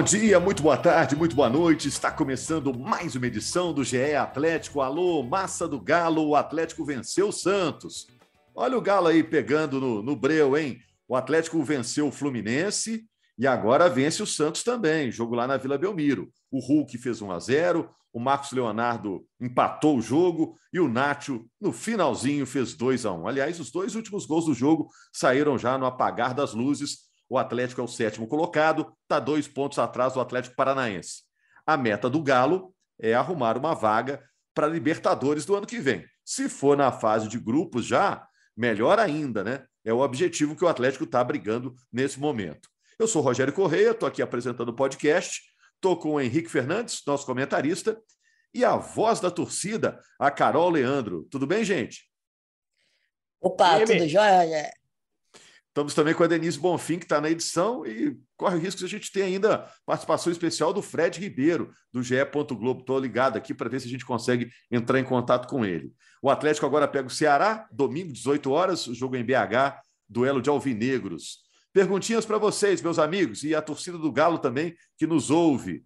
Bom dia, muito boa tarde, muito boa noite. Está começando mais uma edição do GE Atlético. Alô, massa do Galo, o Atlético venceu o Santos. Olha o Galo aí pegando no, no breu, hein? O Atlético venceu o Fluminense e agora vence o Santos também. Jogo lá na Vila Belmiro. O Hulk fez 1 a 0 o Marcos Leonardo empatou o jogo e o Nacho, no finalzinho, fez 2 a 1 Aliás, os dois últimos gols do jogo saíram já no apagar das luzes o Atlético é o sétimo colocado, está dois pontos atrás do Atlético Paranaense. A meta do Galo é arrumar uma vaga para Libertadores do ano que vem. Se for na fase de grupos já, melhor ainda, né? É o objetivo que o Atlético está brigando nesse momento. Eu sou Rogério Correia, estou aqui apresentando o podcast, estou com o Henrique Fernandes, nosso comentarista, e a voz da torcida, a Carol Leandro. Tudo bem, gente? Opa, tudo jóia? Estamos também com a Denise Bonfim, que está na edição, e corre o risco de a gente ter ainda participação especial do Fred Ribeiro, do GE. Globo. Estou ligado aqui para ver se a gente consegue entrar em contato com ele. O Atlético agora pega o Ceará, domingo, 18 horas, o jogo em BH, duelo de alvinegros. Perguntinhas para vocês, meus amigos, e a torcida do Galo também, que nos ouve.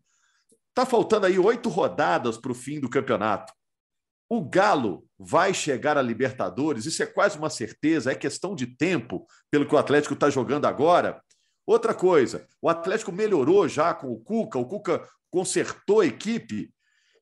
Está faltando aí oito rodadas para o fim do campeonato. O Galo vai chegar a Libertadores, isso é quase uma certeza, é questão de tempo, pelo que o Atlético está jogando agora. Outra coisa, o Atlético melhorou já com o Cuca, o Cuca consertou a equipe,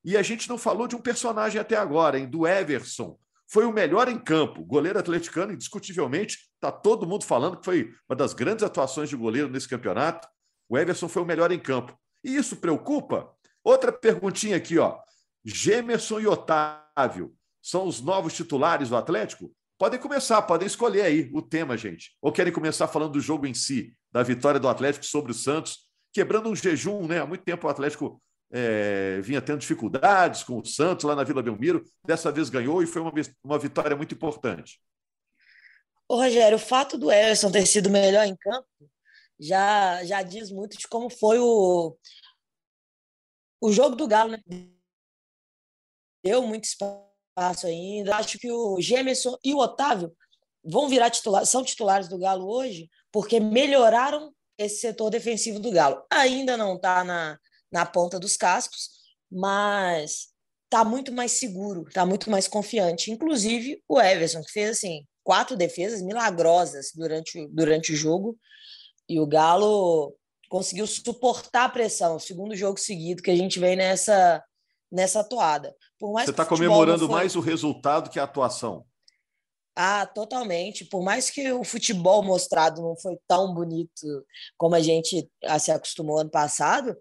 e a gente não falou de um personagem até agora, hein, do Everson. Foi o melhor em campo, goleiro atleticano, indiscutivelmente, está todo mundo falando que foi uma das grandes atuações de goleiro nesse campeonato. O Everson foi o melhor em campo. E isso preocupa? Outra perguntinha aqui, ó. Gemerson e Otávio são os novos titulares do Atlético? Podem começar, podem escolher aí o tema, gente. Ou querem começar falando do jogo em si, da vitória do Atlético sobre o Santos, quebrando um jejum, né? Há muito tempo o Atlético é, vinha tendo dificuldades com o Santos lá na Vila Belmiro. Dessa vez ganhou e foi uma, uma vitória muito importante. Ô, Rogério, o fato do Everson ter sido melhor em campo já, já diz muito de como foi o, o jogo do Galo, né? Deu muito espaço ainda. Acho que o Gemerson e o Otávio vão virar titular, são titulares do Galo hoje, porque melhoraram esse setor defensivo do Galo. Ainda não está na, na ponta dos cascos, mas está muito mais seguro, está muito mais confiante. Inclusive o Everson, que fez assim quatro defesas milagrosas durante, durante o jogo, e o Galo conseguiu suportar a pressão. O segundo jogo seguido que a gente vem nessa nessa toada. Você está comemorando mais o resultado que a atuação. Ah, totalmente. Por mais que o futebol mostrado não foi tão bonito como a gente se acostumou ano passado,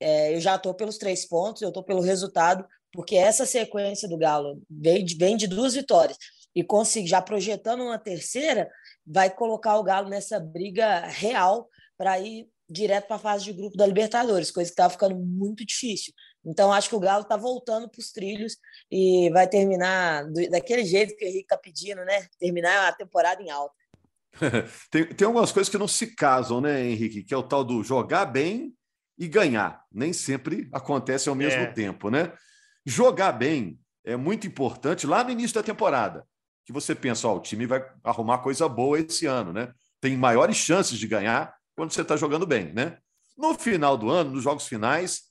é, eu já estou pelos três pontos, eu estou pelo resultado, porque essa sequência do Galo vem de, vem de duas vitórias e conseguir já projetando uma terceira, vai colocar o Galo nessa briga real para ir direto para a fase de grupo da Libertadores, coisa que estava ficando muito difícil. Então, acho que o Galo está voltando para os trilhos e vai terminar do, daquele jeito que o Henrique está pedindo, né? Terminar a temporada em alta. tem, tem algumas coisas que não se casam, né, Henrique? Que é o tal do jogar bem e ganhar. Nem sempre acontece ao mesmo é. tempo, né? Jogar bem é muito importante lá no início da temporada. Que você pensa, ó, o time vai arrumar coisa boa esse ano, né? Tem maiores chances de ganhar quando você está jogando bem, né? No final do ano, nos jogos finais,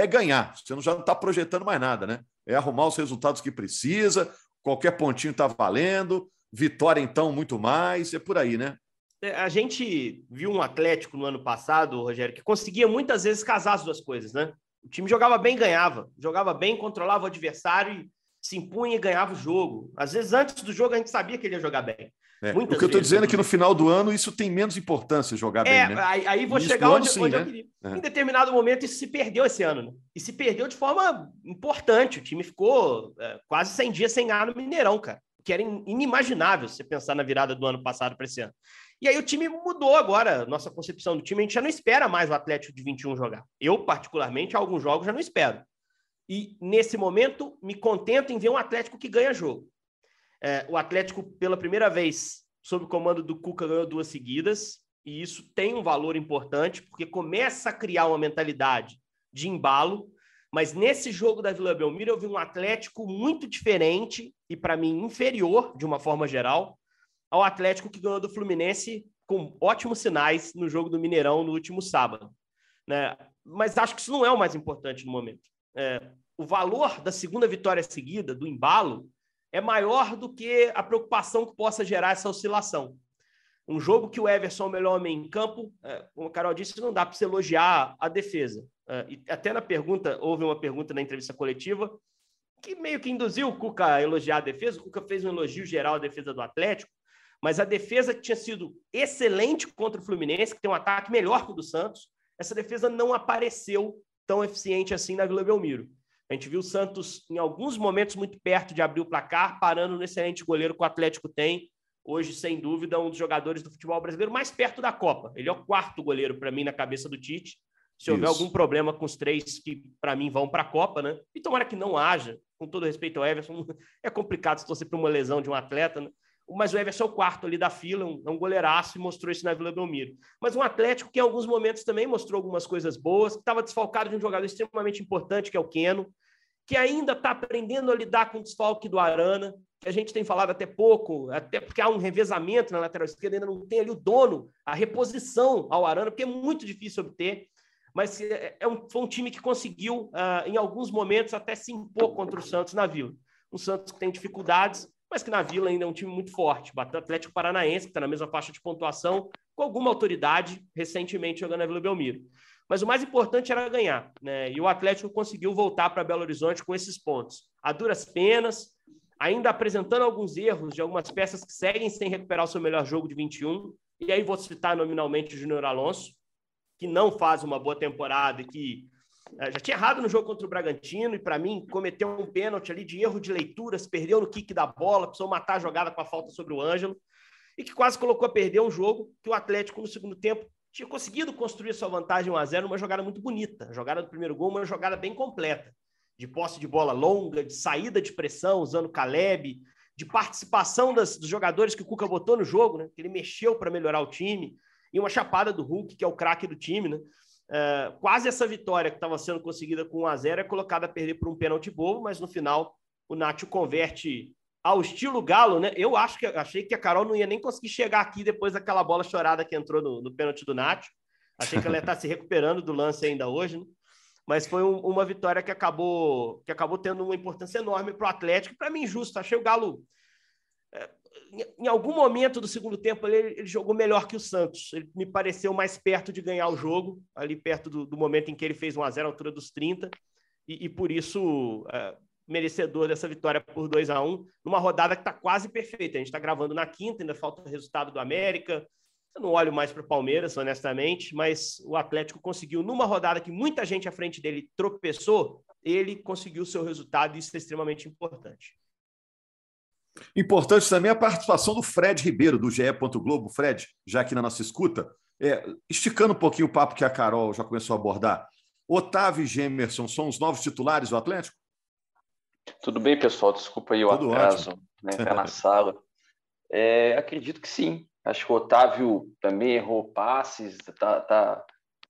é ganhar. Você já não está projetando mais nada, né? É arrumar os resultados que precisa, qualquer pontinho está valendo, vitória, então, muito mais, é por aí, né? É, a gente viu um Atlético no ano passado, Rogério, que conseguia muitas vezes casar as duas coisas, né? O time jogava bem, ganhava. Jogava bem, controlava o adversário se impunha e ganhava o jogo. Às vezes, antes do jogo, a gente sabia que ele ia jogar bem. É. O que eu estou dizendo é que no final do ano isso tem menos importância jogar é, bem, né? Aí, aí vou chegar onde, sim, onde né? eu queria. É. Em determinado momento isso se perdeu esse ano, né? E se perdeu de forma importante. O time ficou é, quase 100 dias sem ar no Mineirão, cara. que era inimaginável você pensar na virada do ano passado para esse ano. E aí o time mudou agora, nossa concepção do time, a gente já não espera mais o Atlético de 21 jogar. Eu, particularmente, alguns jogos já não espero. E nesse momento, me contento em ver um Atlético que ganha jogo. É, o Atlético, pela primeira vez, sob o comando do Cuca, ganhou duas seguidas, e isso tem um valor importante, porque começa a criar uma mentalidade de embalo. Mas nesse jogo da Vila Belmiro, eu vi um Atlético muito diferente e, para mim, inferior, de uma forma geral, ao Atlético que ganhou do Fluminense com ótimos sinais no jogo do Mineirão no último sábado. Né? Mas acho que isso não é o mais importante no momento. É, o valor da segunda vitória seguida, do embalo, é maior do que a preocupação que possa gerar essa oscilação. Um jogo que o Everson é o melhor homem em campo, é, como a Carol disse, não dá para se elogiar a defesa. É, e até na pergunta, houve uma pergunta na entrevista coletiva que meio que induziu o Cuca a elogiar a defesa. O Cuca fez um elogio geral à defesa do Atlético, mas a defesa que tinha sido excelente contra o Fluminense, que tem um ataque melhor que o do Santos, essa defesa não apareceu tão eficiente assim na Vila Belmiro. A gente viu o Santos em alguns momentos muito perto de abrir o placar, parando no excelente goleiro que o Atlético tem. Hoje, sem dúvida, um dos jogadores do futebol brasileiro mais perto da Copa. Ele é o quarto goleiro para mim na cabeça do Tite. Se houver Isso. algum problema com os três que, para mim, vão para a Copa, né? E tomara que não haja, com todo respeito ao Everson, é complicado se torcer para uma lesão de um atleta, né? mas o Everson é o quarto ali da fila, um, é um goleiraço e mostrou isso na Vila Belmiro. Mas um Atlético que em alguns momentos também mostrou algumas coisas boas, que estava desfalcado de um jogador extremamente importante, que é o Keno, que ainda está aprendendo a lidar com o desfalque do Arana, que a gente tem falado até pouco, até porque há um revezamento na lateral esquerda, ainda não tem ali o dono, a reposição ao Arana, porque é muito difícil obter, mas é, é um, foi um time que conseguiu, uh, em alguns momentos, até se impor contra o Santos na Vila. Um Santos que tem dificuldades, mas que na Vila ainda é um time muito forte. Bateu o Atlético Paranaense, que está na mesma faixa de pontuação, com alguma autoridade, recentemente jogando na Vila Belmiro. Mas o mais importante era ganhar, né? E o Atlético conseguiu voltar para Belo Horizonte com esses pontos. A duras penas, ainda apresentando alguns erros de algumas peças que seguem sem recuperar o seu melhor jogo de 21. E aí vou citar nominalmente o Júnior Alonso, que não faz uma boa temporada e que é, já tinha errado no jogo contra o Bragantino e, para mim, cometeu um pênalti ali de erro de leitura, se perdeu no kick da bola, precisou matar a jogada com a falta sobre o Ângelo e que quase colocou a perder um jogo que o Atlético, no segundo tempo, tinha conseguido construir sua vantagem 1 a 0 uma jogada muito bonita. Jogada do primeiro gol, uma jogada bem completa. De posse de bola longa, de saída de pressão, usando Caleb, de participação das, dos jogadores que o Cuca botou no jogo, né? Que ele mexeu para melhorar o time. E uma chapada do Hulk, que é o craque do time, né? Uh, quase essa vitória que estava sendo conseguida com 1 a 0 é colocada a perder por um pênalti bobo, mas no final o Nacho converte ao estilo Galo, né? Eu acho que achei que a Carol não ia nem conseguir chegar aqui depois daquela bola chorada que entrou no, no pênalti do Nacho. Achei que ela ia estar se recuperando do lance ainda hoje, né? Mas foi um, uma vitória que acabou que acabou tendo uma importância enorme para o Atlético. Para mim, justo. Achei o Galo é, em algum momento do segundo tempo ele, ele, jogou melhor que o Santos. Ele me pareceu mais perto de ganhar o jogo, ali perto do, do momento em que ele fez 1 a 0 à altura dos 30, e, e por isso é, merecedor dessa vitória por 2 a 1 numa rodada que está quase perfeita. A gente está gravando na quinta, ainda falta o resultado do América. Eu não olho mais para o Palmeiras, honestamente, mas o Atlético conseguiu, numa rodada que muita gente à frente dele tropeçou, ele conseguiu o seu resultado, e isso é extremamente importante. Importante também a participação do Fred Ribeiro, do GE. Globo. Fred, já aqui na nossa escuta, é, esticando um pouquinho o papo que a Carol já começou a abordar. Otávio e Gemerson são os novos titulares do Atlético? Tudo bem, pessoal? Desculpa aí o Tudo atraso, né, tá na sala. É, acredito que sim. Acho que o Otávio também errou passes, está tá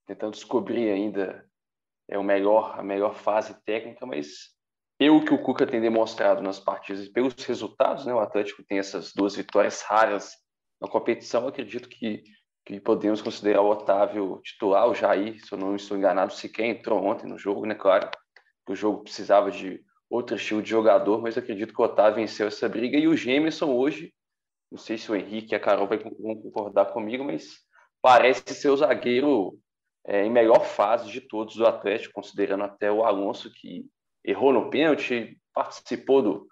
tentando descobrir ainda é o melhor, a melhor fase técnica, mas pelo que o Cuca tem demonstrado nas partidas e pelos resultados, né, o Atlético tem essas duas vitórias raras na competição, acredito que, que podemos considerar o Otávio titular, o Jair, se eu não estou enganado, sequer entrou ontem no jogo, né, claro que o jogo precisava de outro estilo de jogador, mas acredito que o Otávio venceu essa briga e o Gemerson hoje, não sei se o Henrique e a Carol vão concordar comigo, mas parece ser o zagueiro é, em melhor fase de todos do Atlético, considerando até o Alonso, que errou no pênalti, participou do,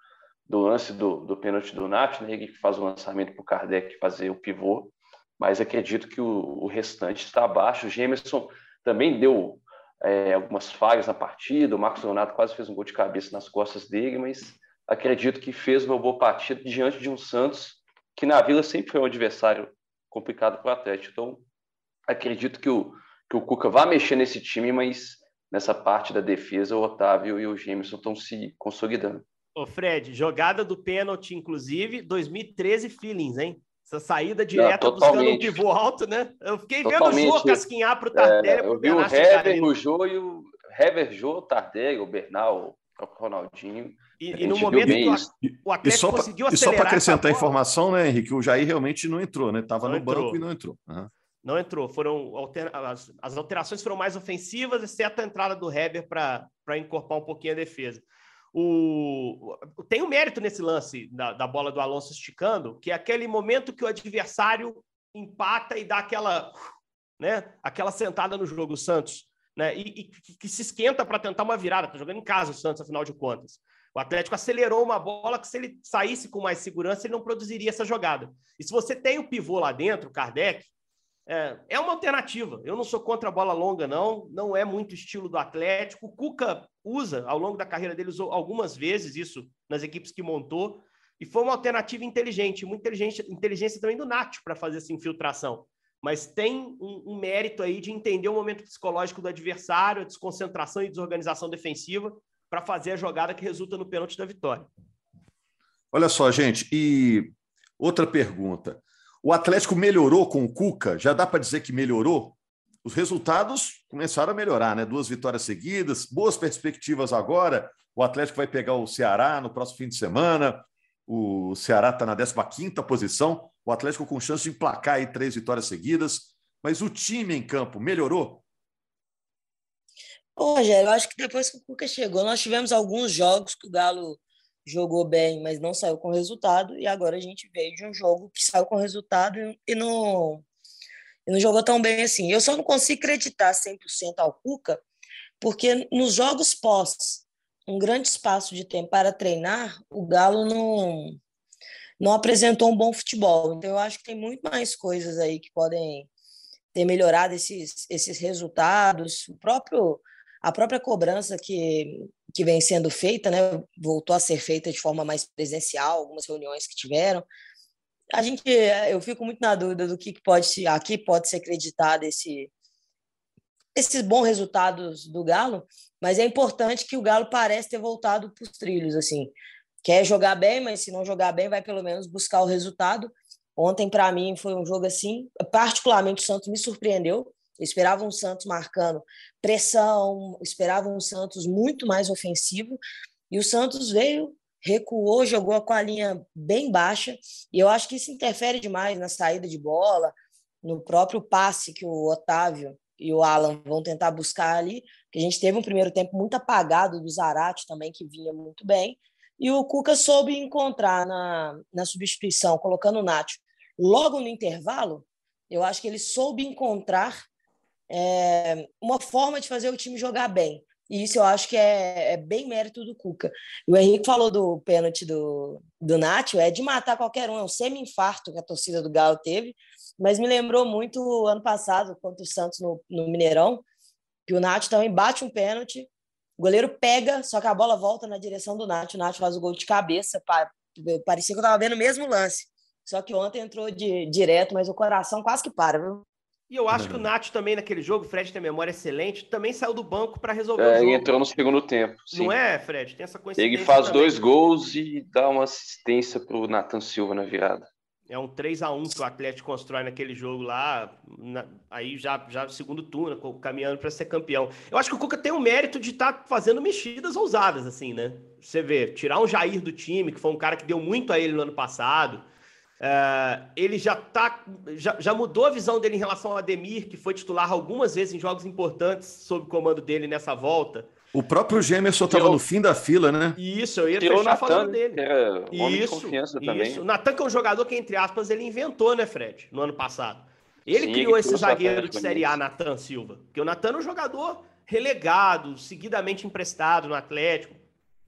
do lance do, do pênalti do Nath, né? que faz o lançamento para o Kardec fazer o pivô, mas acredito que o, o restante está abaixo. O Gemerson também deu é, algumas falhas na partida, o Marcos Leonardo quase fez um gol de cabeça nas costas dele, mas acredito que fez uma boa partida diante de um Santos que na Vila sempre foi um adversário complicado para o Atlético. Então, acredito que o, que o Cuca vai mexer nesse time, mas nessa parte da defesa, o Otávio e o Gemerson estão se consolidando. Ô Fred, jogada do pênalti, inclusive, 2013 feelings, hein? Essa saída direta Não, buscando um pivô alto, né? Eu fiquei totalmente. vendo o Jô casquinhar para o Tardelli. É, eu vi o Hever, o Jô e o Hever, Jô, Tardelli, o Bernal, o Ronaldinho. E, e no momento que o, Atlético e só conseguiu acelerar... E só para acrescentar a informação, né, Henrique? O Jair realmente não entrou, né? Estava no entrou. banco e não entrou. Uhum. Não entrou. Foram alter... as, as, alterações foram mais ofensivas, exceto a entrada do Heber para encorpar um pouquinho a defesa. O... Tem um mérito nesse lance da, da bola do Alonso esticando, que é aquele momento que o adversário empata e dá aquela, né, aquela sentada no jogo, o Santos, né, e, e que, se esquenta para tentar uma virada. Está jogando em casa o Santos, afinal de contas. O Atlético acelerou uma bola que, se ele saísse com mais segurança, ele não produziria essa jogada. E se você tem o pivô lá dentro, o Kardec, é, é uma alternativa. Eu não sou contra a bola longa, não. Não é muito estilo do Atlético. O Cuca usa, ao longo da carreira dele, usou algumas vezes isso nas equipes que montou. E foi uma alternativa inteligente, muita inteligência, inteligência também do Nath para fazer essa infiltração. Mas tem um, um, mérito aí de entender o momento psicológico do adversário, a desconcentração e desorganização defensiva para fazer a jogada que resulta no pênalti da vitória. Olha só, gente, e outra pergunta. O Atlético melhorou com o Cuca? Já dá para dizer que melhorou? Os resultados começaram a melhorar, né? Duas vitórias seguidas, boas perspectivas agora. O Atlético vai pegar o Ceará no próximo fim de semana. O Ceará está na 15 posição. O Atlético com chance de emplacar aí três vitórias seguidas. Mas o time em campo melhorou? Ô, Rogério, eu acho que depois que o Cuca chegou, nós tivemos alguns jogos que o Galo jogou bem, mas não saiu com resultado, e agora a gente veio de um jogo que saiu com resultado e não, e não jogou tão bem assim. Eu só não consigo acreditar 100% ao Cuca, porque nos jogos pós um grande espaço de tempo para treinar, o Galo não, não apresentou um bom futebol. Então, eu acho que tem muito mais coisas aí que podem ter melhorado esses, esses resultados. O próprio a própria cobrança que, que vem sendo feita, né, voltou a ser feita de forma mais presencial, algumas reuniões que tiveram. A gente, eu fico muito na dúvida do que pode se, aqui pode ser acreditado esse, esses bons resultados do Galo, mas é importante que o Galo parece ter voltado para os trilhos, assim. Quer jogar bem, mas se não jogar bem, vai pelo menos buscar o resultado. Ontem, para mim, foi um jogo assim. Particularmente, o Santos me surpreendeu. Eu esperava um Santos marcando pressão, esperava um Santos muito mais ofensivo, e o Santos veio, recuou, jogou com a linha bem baixa, e eu acho que isso interfere demais na saída de bola, no próprio passe que o Otávio e o Alan vão tentar buscar ali, que a gente teve um primeiro tempo muito apagado do Zarate também, que vinha muito bem, e o Cuca soube encontrar na, na substituição, colocando o Nacho. Logo no intervalo, eu acho que ele soube encontrar é, uma forma de fazer o time jogar bem. E isso eu acho que é, é bem mérito do Cuca. O Henrique falou do pênalti do, do Nacho, é de matar qualquer um, é um semi-infarto que a torcida do Galo teve, mas me lembrou muito ano passado, contra o Santos no, no Mineirão, que o Nacho também bate um pênalti, o goleiro pega, só que a bola volta na direção do Nacho, o Nacho faz o gol de cabeça, parecia que eu estava vendo o mesmo lance, só que ontem entrou de, direto, mas o coração quase que para, viu? E eu acho que o uhum. Nath também naquele jogo, o Fred tem memória excelente, também saiu do banco para resolver é, o jogo. entrou no segundo tempo. Sim. Não é, Fred? Tem essa coincidência. Ele faz também. dois gols e dá uma assistência para o Nathan Silva na virada. É um 3 a 1 que o Atlético constrói naquele jogo lá, na, aí já, já segundo turno, caminhando para ser campeão. Eu acho que o Cuca tem o mérito de estar tá fazendo mexidas ousadas, assim, né? Você vê, tirar um Jair do time, que foi um cara que deu muito a ele no ano passado, Uh, ele já, tá, já, já, mudou a visão dele em relação ao Ademir, que foi titular algumas vezes em jogos importantes sob o comando dele nessa volta. O próprio Gemerson estava no fim da fila, né? Isso, eu ia Tirou fechar Nathan, falando dele. É isso, de confiança isso. também. O Natan, que é um jogador que, entre aspas, ele inventou, né, Fred, no ano passado. Ele Sim, criou esse zagueiro de Série A, Natan Silva. Porque o Natan é um jogador relegado, seguidamente emprestado no Atlético,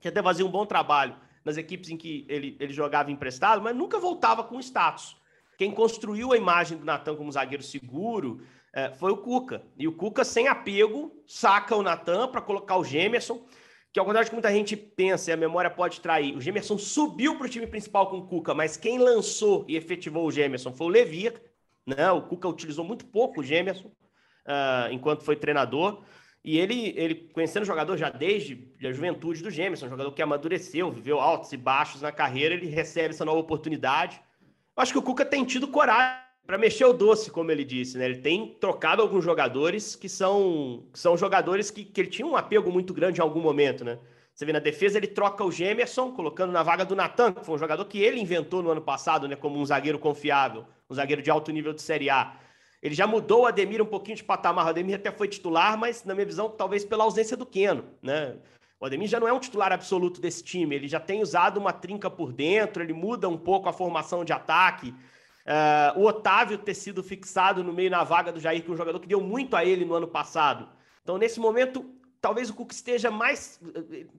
que até fazia um bom trabalho nas equipes em que ele, ele jogava emprestado, mas nunca voltava com status. Quem construiu a imagem do Natan como zagueiro seguro é, foi o Cuca. E o Cuca, sem apego, saca o Natan para colocar o Gemerson. que ao contrário de que muita gente pensa e a memória pode trair, o Gemerson subiu para o time principal com o Cuca, mas quem lançou e efetivou o Gemerson foi o Levir, né? O Cuca utilizou muito pouco o Gemerson uh, enquanto foi treinador. E ele, ele conhecendo o jogador já desde a juventude do Gemerson, um jogador que amadureceu, viveu altos e baixos na carreira, ele recebe essa nova oportunidade. Eu acho que o Cuca tem tido coragem para mexer o doce, como ele disse, né? Ele tem trocado alguns jogadores que são, que são jogadores que, que ele tinha um apego muito grande em algum momento, né? Você vê na defesa, ele troca o Gemerson, colocando na vaga do Natan, que foi um jogador que ele inventou no ano passado, né? Como um zagueiro confiável, um zagueiro de alto nível de Série A. Ele já mudou o Ademir um pouquinho de patamar. O Ademir até foi titular, mas na minha visão, talvez pela ausência do Keno, né? O Ademir já não é um titular absoluto desse time. Ele já tem usado uma trinca por dentro, ele muda um pouco a formação de ataque. Uh, o Otávio ter sido fixado no meio na vaga do Jair, que é um jogador que deu muito a ele no ano passado. Então, nesse momento, talvez o Cuca esteja mais.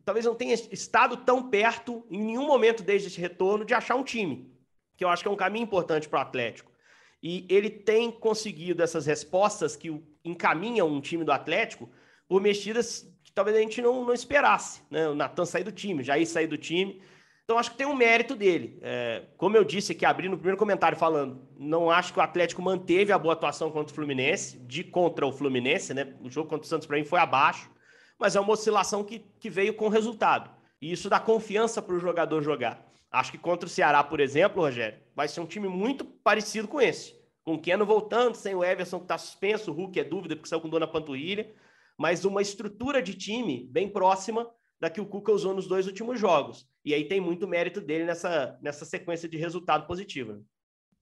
Talvez não tenha estado tão perto, em nenhum momento desde esse retorno, de achar um time, que eu acho que é um caminho importante para o Atlético. E ele tem conseguido essas respostas que encaminham um time do Atlético por mexidas que talvez a gente não, não esperasse. Né? O Natan sair do time, Jair sair do time. Então, acho que tem um mérito dele. É, como eu disse aqui, abri no primeiro comentário falando, não acho que o Atlético manteve a boa atuação contra o Fluminense, de contra o Fluminense, né? O jogo contra o Santos para mim foi abaixo, mas é uma oscilação que, que veio com resultado. E isso dá confiança para o jogador jogar. Acho que contra o Ceará, por exemplo, Rogério, vai ser um time muito parecido com esse. Com o Keno voltando, sem o Everson que está suspenso, o Hulk é dúvida porque saiu com dona panturrilha, mas uma estrutura de time bem próxima da que o Cuca usou nos dois últimos jogos. E aí tem muito mérito dele nessa, nessa sequência de resultado positivo. Né?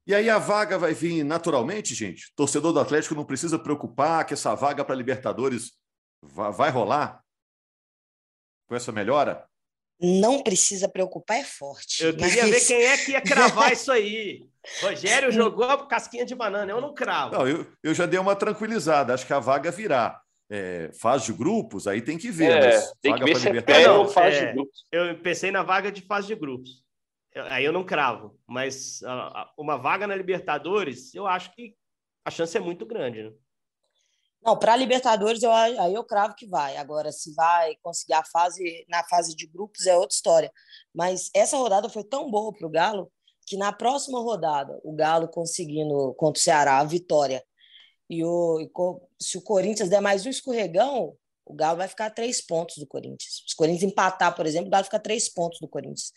E aí a vaga vai vir naturalmente, gente? torcedor do Atlético não precisa preocupar que essa vaga para Libertadores vai, vai rolar com essa melhora? Não precisa preocupar é forte. Eu queria mas... ver quem é que ia cravar isso aí. Rogério jogou a casquinha de banana, eu não cravo. Não, eu, eu já dei uma tranquilizada, acho que a vaga virá. É, fase de grupos, aí tem que ver. É, tem que ver se é ou fase é, de grupos. Eu pensei na vaga de fase de grupos. Aí eu não cravo. Mas uma vaga na Libertadores, eu acho que a chance é muito grande. Né? Não, para Libertadores eu, aí eu cravo que vai. Agora, se vai conseguir a fase na fase de grupos é outra história. Mas essa rodada foi tão boa para o Galo que na próxima rodada o Galo conseguindo contra o Ceará a vitória e, o, e se o Corinthians der mais um escorregão, o Galo vai ficar três pontos do Corinthians. Se o Corinthians empatar, por exemplo, o Galo fica três pontos do Corinthians.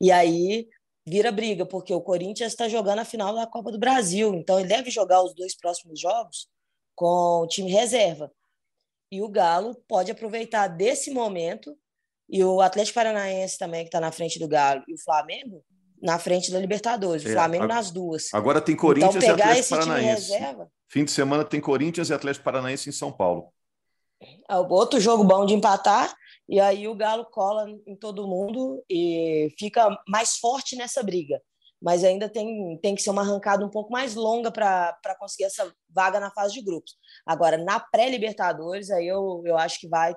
E aí vira briga, porque o Corinthians está jogando a final da Copa do Brasil. Então ele deve jogar os dois próximos jogos com o time reserva. E o Galo pode aproveitar desse momento, e o Atlético Paranaense também, que está na frente do Galo, e o Flamengo na frente da Libertadores. O é, Flamengo a, nas duas. Agora tem Corinthians então, pegar e Atlético esse Paranaense. Time reserva, Fim de semana tem Corinthians e Atlético Paranaense em São Paulo. É outro jogo bom de empatar, e aí o Galo cola em todo mundo e fica mais forte nessa briga mas ainda tem, tem que ser uma arrancada um pouco mais longa para conseguir essa vaga na fase de grupos. Agora, na pré-Libertadores, aí eu, eu acho que vai,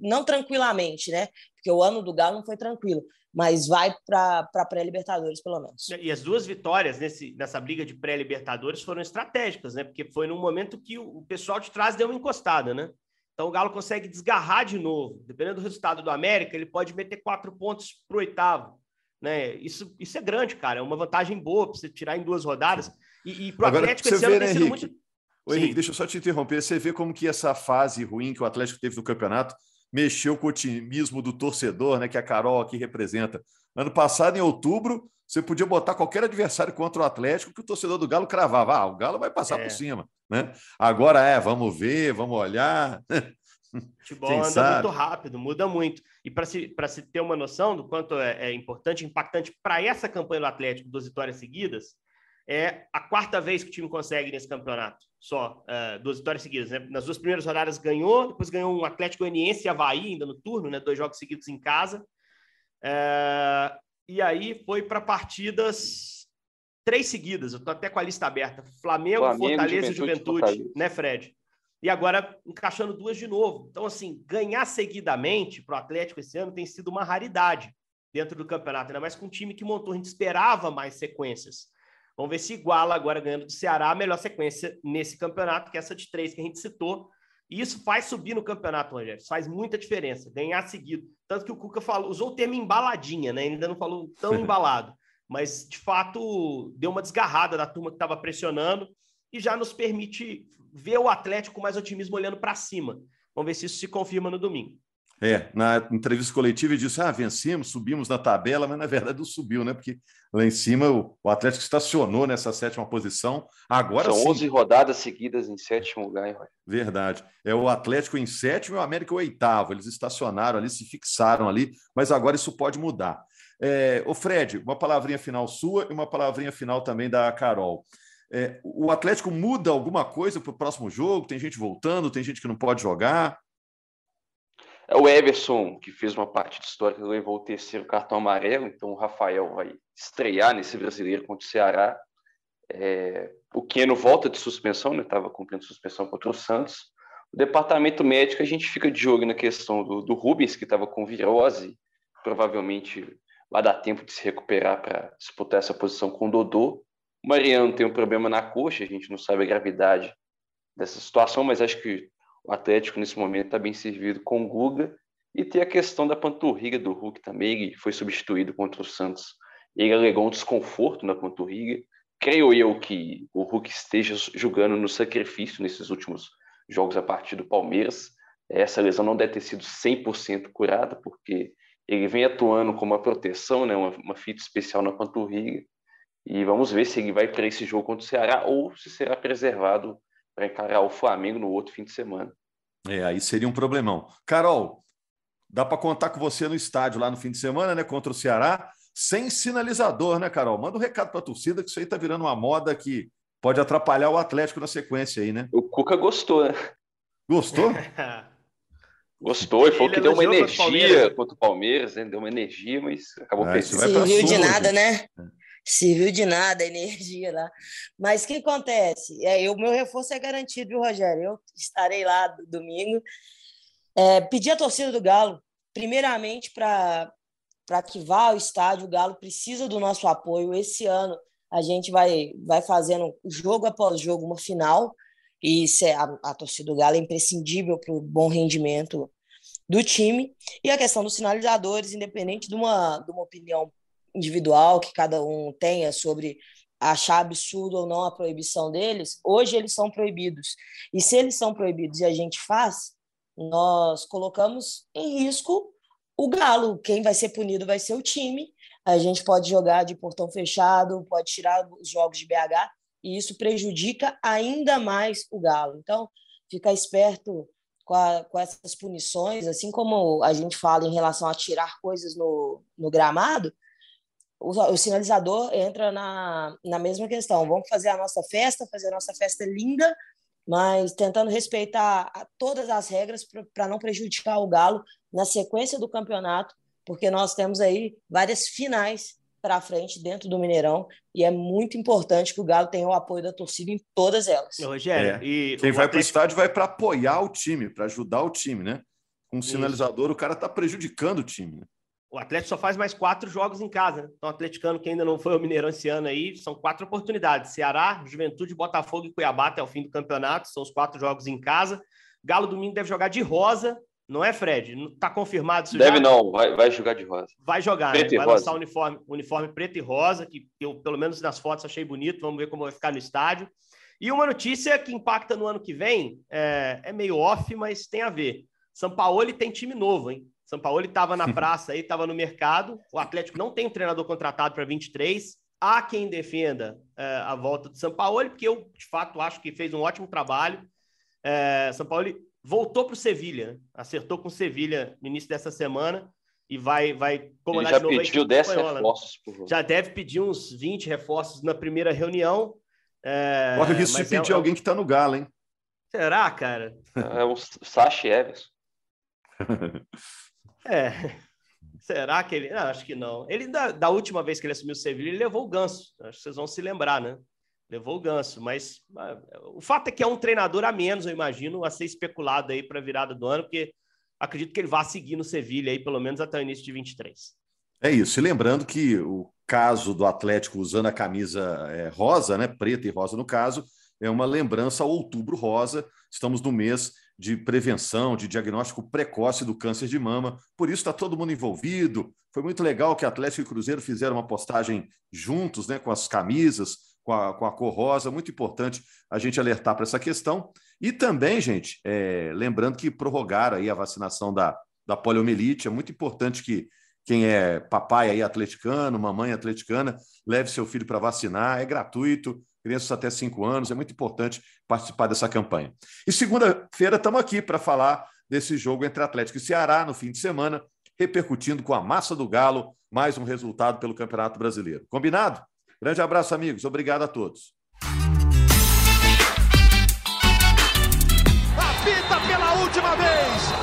não tranquilamente, né? Porque o ano do Galo não foi tranquilo, mas vai para pré-Libertadores, pelo menos. E as duas vitórias nesse, nessa briga de pré-Libertadores foram estratégicas, né? Porque foi num momento que o pessoal de trás deu uma encostada, né? Então o Galo consegue desgarrar de novo. Dependendo do resultado do América, ele pode meter quatro pontos para o oitavo. Né? Isso, isso é grande, cara. É uma vantagem boa para você tirar em duas rodadas. E, e para o Atlético esse ano tem sido muito. Ô, Henrique, deixa eu só te interromper. Você vê como que essa fase ruim que o Atlético teve no campeonato mexeu com o otimismo do torcedor, né? Que a Carol aqui representa. Ano passado, em outubro, você podia botar qualquer adversário contra o Atlético que o torcedor do Galo cravava. Ah, o Galo vai passar é. por cima. Né? Agora é, vamos ver, vamos olhar. Futebol Quem anda sabe? muito rápido, muda muito. E para se, se ter uma noção do quanto é, é importante, impactante para essa campanha do Atlético, duas vitórias seguidas, é a quarta vez que o time consegue nesse campeonato. Só uh, duas vitórias seguidas. Né? Nas duas primeiras rodadas ganhou, depois ganhou um Atlético Goianiense e Havaí ainda no turno, né? dois jogos seguidos em casa. Uh, e aí foi para partidas três seguidas. Eu estou até com a lista aberta: Flamengo, Flamengo Fortaleza Juventude, e Juventude, Fortaleza. né, Fred? E agora encaixando duas de novo. Então, assim, ganhar seguidamente para o Atlético esse ano tem sido uma raridade dentro do campeonato, ainda mais com um time que montou, a gente esperava mais sequências. Vamos ver se iguala agora ganhando do Ceará a melhor sequência nesse campeonato, que é essa de três que a gente citou. E isso faz subir no campeonato, Rogério. Isso faz muita diferença, ganhar seguido. Tanto que o Cuca falou, usou o termo embaladinha, né? Ainda não falou tão embalado. Mas, de fato, deu uma desgarrada da turma que estava pressionando e já nos permite ver o Atlético com mais otimismo olhando para cima. Vamos ver se isso se confirma no domingo. É, na entrevista coletiva ele disse: ah, vencemos, subimos na tabela, mas na verdade não subiu, né? Porque lá em cima o, o Atlético estacionou nessa sétima posição. Agora São sim. 11 rodadas seguidas em sétimo lugar, hein, Verdade. É o Atlético em sétimo e o América em oitavo. Eles estacionaram ali, se fixaram ali, mas agora isso pode mudar. É, o Fred, uma palavrinha final sua e uma palavrinha final também da Carol. É, o Atlético muda alguma coisa para o próximo jogo? Tem gente voltando, tem gente que não pode jogar? É o Everson, que fez uma partida histórica, levou o terceiro cartão amarelo, então o Rafael vai estrear nesse brasileiro contra o Ceará. É, o Keno volta de suspensão, né? Estava cumprindo suspensão contra o Santos. O departamento médico, a gente fica de olho na questão do, do Rubens, que estava com virose, provavelmente vai dar tempo de se recuperar para disputar essa posição com o Dodô. O Mariano tem um problema na coxa, a gente não sabe a gravidade dessa situação, mas acho que o Atlético, nesse momento, está bem servido com o Guga. E tem a questão da panturrilha do Hulk também, que foi substituído contra o Santos. Ele alegou um desconforto na panturrilha. Creio eu que o Hulk esteja jogando no sacrifício nesses últimos jogos a partir do Palmeiras. Essa lesão não deve ter sido 100% curada, porque ele vem atuando como uma proteção, né, uma, uma fita especial na panturrilha. E vamos ver se ele vai para esse jogo contra o Ceará ou se será preservado para encarar o Flamengo no outro fim de semana. É, aí seria um problemão. Carol, dá para contar com você no estádio lá no fim de semana, né, contra o Ceará, sem sinalizador, né, Carol? Manda um recado para a torcida que isso aí está virando uma moda que pode atrapalhar o Atlético na sequência aí, né? O Cuca gostou, né? Gostou? Gostou e falou Ele que deu uma energia contra o Palmeiras, né? Deu uma energia, mas acabou é, perdendo. Serviu de nada, né? É serviu de nada a energia lá. Mas o que acontece? É, o meu reforço é garantido, viu, Rogério? Eu estarei lá domingo. É, pedir a torcida do Galo, primeiramente, para que vá ao estádio, o Galo precisa do nosso apoio. Esse ano a gente vai, vai fazendo jogo após jogo uma final, e a, a torcida do Galo é imprescindível para o bom rendimento do time. E a questão dos sinalizadores, independente de uma, de uma opinião individual que cada um tenha sobre achar absurdo ou não a proibição deles, hoje eles são proibidos. E se eles são proibidos e a gente faz, nós colocamos em risco o Galo. Quem vai ser punido vai ser o time. A gente pode jogar de portão fechado, pode tirar os jogos de BH, e isso prejudica ainda mais o Galo. Então, fica esperto com, a, com essas punições, assim como a gente fala em relação a tirar coisas no, no gramado, o, o, sinalizador entra na, na mesma questão. Vamos fazer a nossa festa, fazer a nossa festa linda, mas tentando respeitar todas as regras para não prejudicar o Galo na sequência do campeonato, porque nós temos aí várias finais para frente dentro do Mineirão e é muito importante que o Galo tenha o apoio da torcida em todas elas. Rogério, é. e quem vai para o estádio vai para apoiar o time, para ajudar o time, né? Com um sinalizador, o cara está prejudicando o time. Né? O Atlético só faz mais quatro jogos em casa. Né? Então, o atleticano que ainda não foi ao Mineirão esse ano aí, são quatro oportunidades. Ceará, Juventude, Botafogo e Cuiabá até o fim do campeonato, são os quatro jogos em casa. Galo domingo deve jogar de rosa, não é, Fred? Está confirmado isso Deve já? não, vai, vai jogar de rosa. Vai jogar, né? Vai rosa. lançar o uniforme, uniforme preto e rosa, que eu, pelo menos nas fotos, achei bonito. Vamos ver como vai ficar no estádio. E uma notícia que impacta no ano que vem, é, é meio off, mas tem a ver. São Paulo tem time novo, hein? São Paulo estava na praça aí, estava no mercado. O Atlético não tem um treinador contratado para 23. Há quem defenda é, a volta do São Paulo, porque eu, de fato, acho que fez um ótimo trabalho. É, São Paulo voltou para o Sevilha, né? acertou com o Sevilha no início dessa semana e vai, vai comandar Ele já de novo pediu 10 espanhola, né? reforços. Né? Já deve pedir uns 20 reforços na primeira reunião. É, Corre o risco de pedir é, alguém que está no Galo, hein? Será, cara? É o Sachi Evans. É. Será que ele. Não, acho que não. Ele, da, da última vez que ele assumiu o Sevilha, ele levou o ganso. Acho que vocês vão se lembrar, né? Levou o ganso. Mas ah, o fato é que é um treinador a menos, eu imagino, a ser especulado aí para a virada do ano, porque acredito que ele vá seguir no Sevilha aí, pelo menos até o início de 23. É isso. E lembrando que o caso do Atlético usando a camisa é, rosa, né? Preta e rosa no caso, é uma lembrança ao outubro rosa. Estamos no mês de prevenção, de diagnóstico precoce do câncer de mama. Por isso está todo mundo envolvido. Foi muito legal que Atlético e Cruzeiro fizeram uma postagem juntos, né, com as camisas, com a, com a cor rosa. Muito importante a gente alertar para essa questão. E também, gente, é, lembrando que prorrogaram aí a vacinação da, da poliomielite. É muito importante que quem é papai aí atleticano, mamãe atleticana, leve seu filho para vacinar, é gratuito, crianças até 5 anos, é muito importante participar dessa campanha. E segunda-feira estamos aqui para falar desse jogo entre Atlético e Ceará no fim de semana, repercutindo com a massa do Galo mais um resultado pelo Campeonato Brasileiro. Combinado? Grande abraço, amigos. Obrigado a todos. A pela última vez.